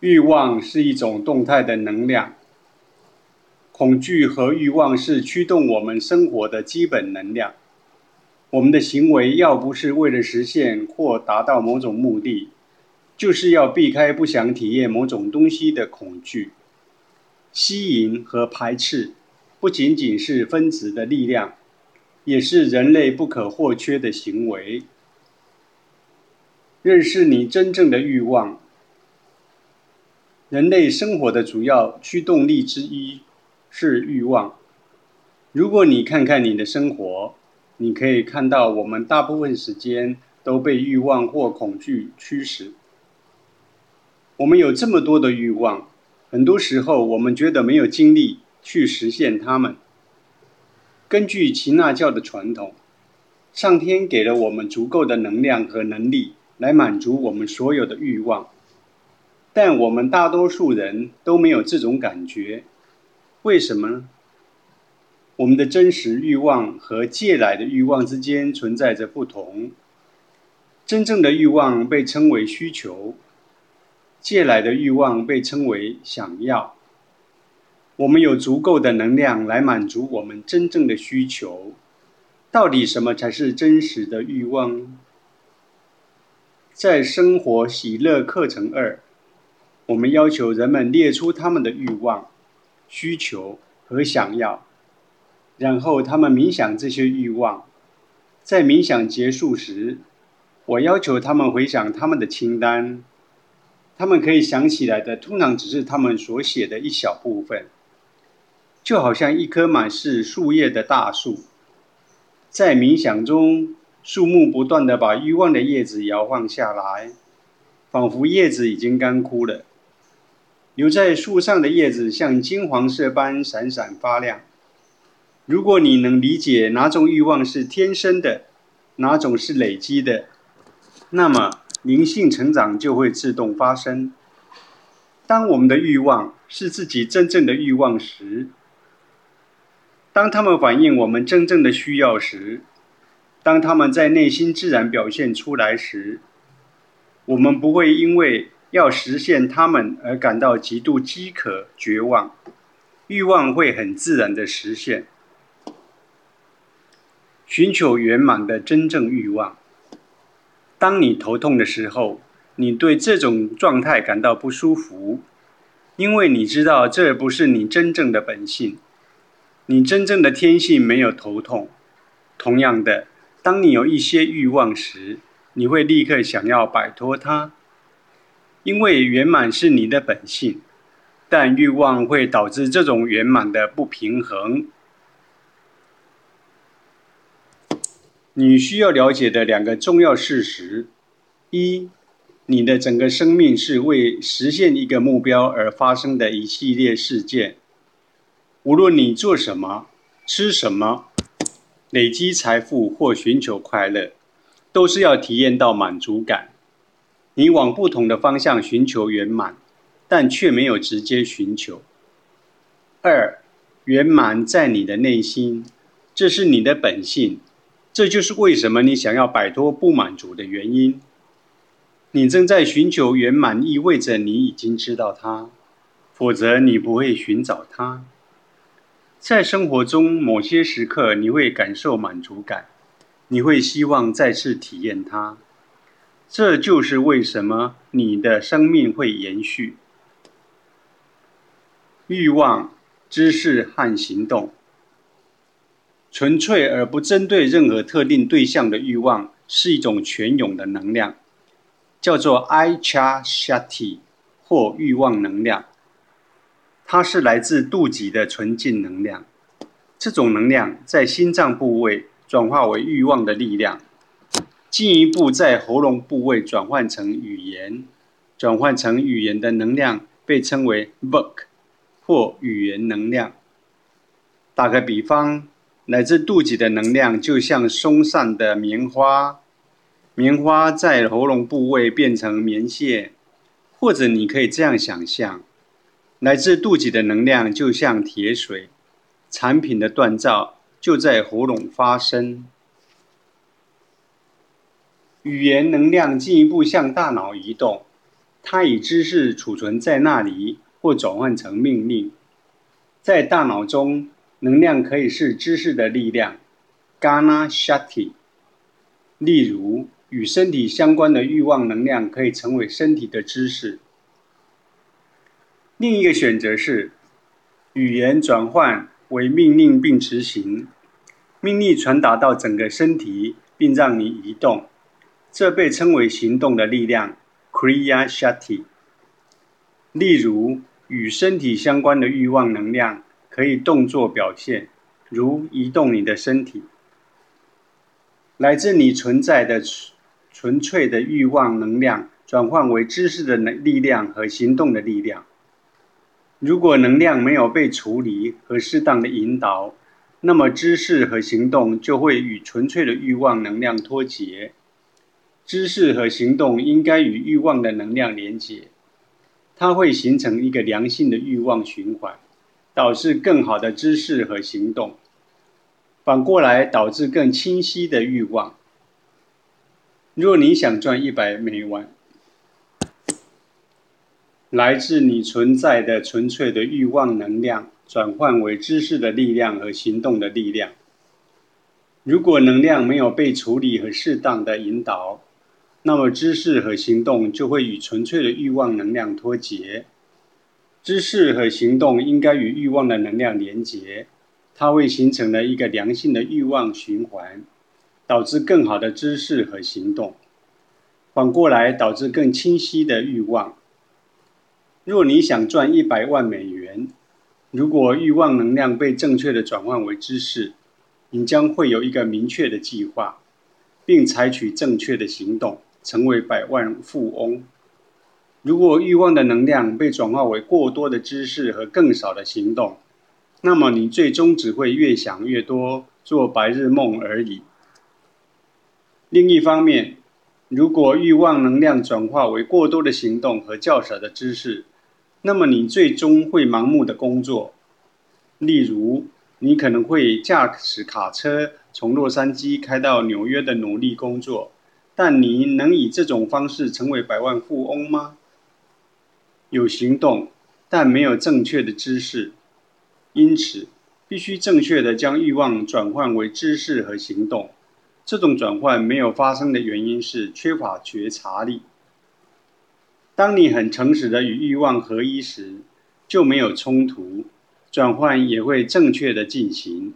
欲望是一种动态的能量，恐惧和欲望是驱动我们生活的基本能量。我们的行为要不是为了实现或达到某种目的，就是要避开不想体验某种东西的恐惧。吸引和排斥不仅仅是分子的力量，也是人类不可或缺的行为。认识你真正的欲望。人类生活的主要驱动力之一是欲望。如果你看看你的生活，你可以看到我们大部分时间都被欲望或恐惧驱使。我们有这么多的欲望，很多时候我们觉得没有精力去实现它们。根据耆那教的传统，上天给了我们足够的能量和能力来满足我们所有的欲望。但我们大多数人都没有这种感觉，为什么呢？我们的真实欲望和借来的欲望之间存在着不同。真正的欲望被称为需求，借来的欲望被称为想要。我们有足够的能量来满足我们真正的需求。到底什么才是真实的欲望？在生活喜乐课程二。我们要求人们列出他们的欲望、需求和想要，然后他们冥想这些欲望。在冥想结束时，我要求他们回想他们的清单。他们可以想起来的，通常只是他们所写的一小部分，就好像一棵满是树叶的大树。在冥想中，树木不断地把欲望的叶子摇晃下来，仿佛叶子已经干枯了。留在树上的叶子像金黄色般闪闪发亮。如果你能理解哪种欲望是天生的，哪种是累积的，那么灵性成长就会自动发生。当我们的欲望是自己真正的欲望时，当他们反映我们真正的需要时，当他们在内心自然表现出来时，我们不会因为。要实现他们而感到极度饥渴、绝望，欲望会很自然的实现。寻求圆满的真正欲望。当你头痛的时候，你对这种状态感到不舒服，因为你知道这不是你真正的本性。你真正的天性没有头痛。同样的，当你有一些欲望时，你会立刻想要摆脱它。因为圆满是你的本性，但欲望会导致这种圆满的不平衡。你需要了解的两个重要事实：一，你的整个生命是为实现一个目标而发生的一系列事件。无论你做什么、吃什么、累积财富或寻求快乐，都是要体验到满足感。你往不同的方向寻求圆满，但却没有直接寻求。二，圆满在你的内心，这是你的本性，这就是为什么你想要摆脱不满足的原因。你正在寻求圆满，意味着你已经知道它，否则你不会寻找它。在生活中，某些时刻你会感受满足感，你会希望再次体验它。这就是为什么你的生命会延续。欲望、知识和行动，纯粹而不针对任何特定对象的欲望，是一种泉涌的能量，叫做 I Cha Shakti 或欲望能量。它是来自肚脐的纯净能量。这种能量在心脏部位转化为欲望的力量。进一步在喉咙部位转换成语言，转换成语言的能量被称为 “book” 或语言能量。打个比方，来自肚脐的能量就像松散的棉花，棉花在喉咙部位变成棉线，或者你可以这样想象：来自肚脐的能量就像铁水，产品的锻造就在喉咙发生。语言能量进一步向大脑移动，它以知识储存在那里，或转换成命令。在大脑中，能量可以是知识的力量 （Gana Shakti）。例如，与身体相关的欲望能量可以成为身体的知识。另一个选择是，语言转换为命令并执行，命令传达到整个身体，并让你移动。这被称为行动的力量。Kriya Shakti，例如与身体相关的欲望能量可以动作表现，如移动你的身体。来自你存在的纯粹的欲望能量转换为知识的能力量和行动的力量。如果能量没有被处理和适当的引导，那么知识和行动就会与纯粹的欲望能量脱节。知识和行动应该与欲望的能量连接，它会形成一个良性的欲望循环，导致更好的知识和行动。反过来导致更清晰的欲望。若你想赚一百美元，来自你存在的纯粹的欲望能量转换为知识的力量和行动的力量。如果能量没有被处理和适当的引导，那么，知识和行动就会与纯粹的欲望能量脱节。知识和行动应该与欲望的能量连结，它会形成了一个良性的欲望循环，导致更好的知识和行动。反过来，导致更清晰的欲望。若你想赚一百万美元，如果欲望能量被正确的转换为知识，你将会有一个明确的计划，并采取正确的行动。成为百万富翁。如果欲望的能量被转化为过多的知识和更少的行动，那么你最终只会越想越多，做白日梦而已。另一方面，如果欲望能量转化为过多的行动和较少的知识，那么你最终会盲目的工作。例如，你可能会驾驶卡车从洛杉矶开到纽约的努力工作。但你能以这种方式成为百万富翁吗？有行动，但没有正确的知识，因此必须正确的将欲望转换为知识和行动。这种转换没有发生的原因是缺乏觉察力。当你很诚实的与欲望合一时，就没有冲突，转换也会正确的进行。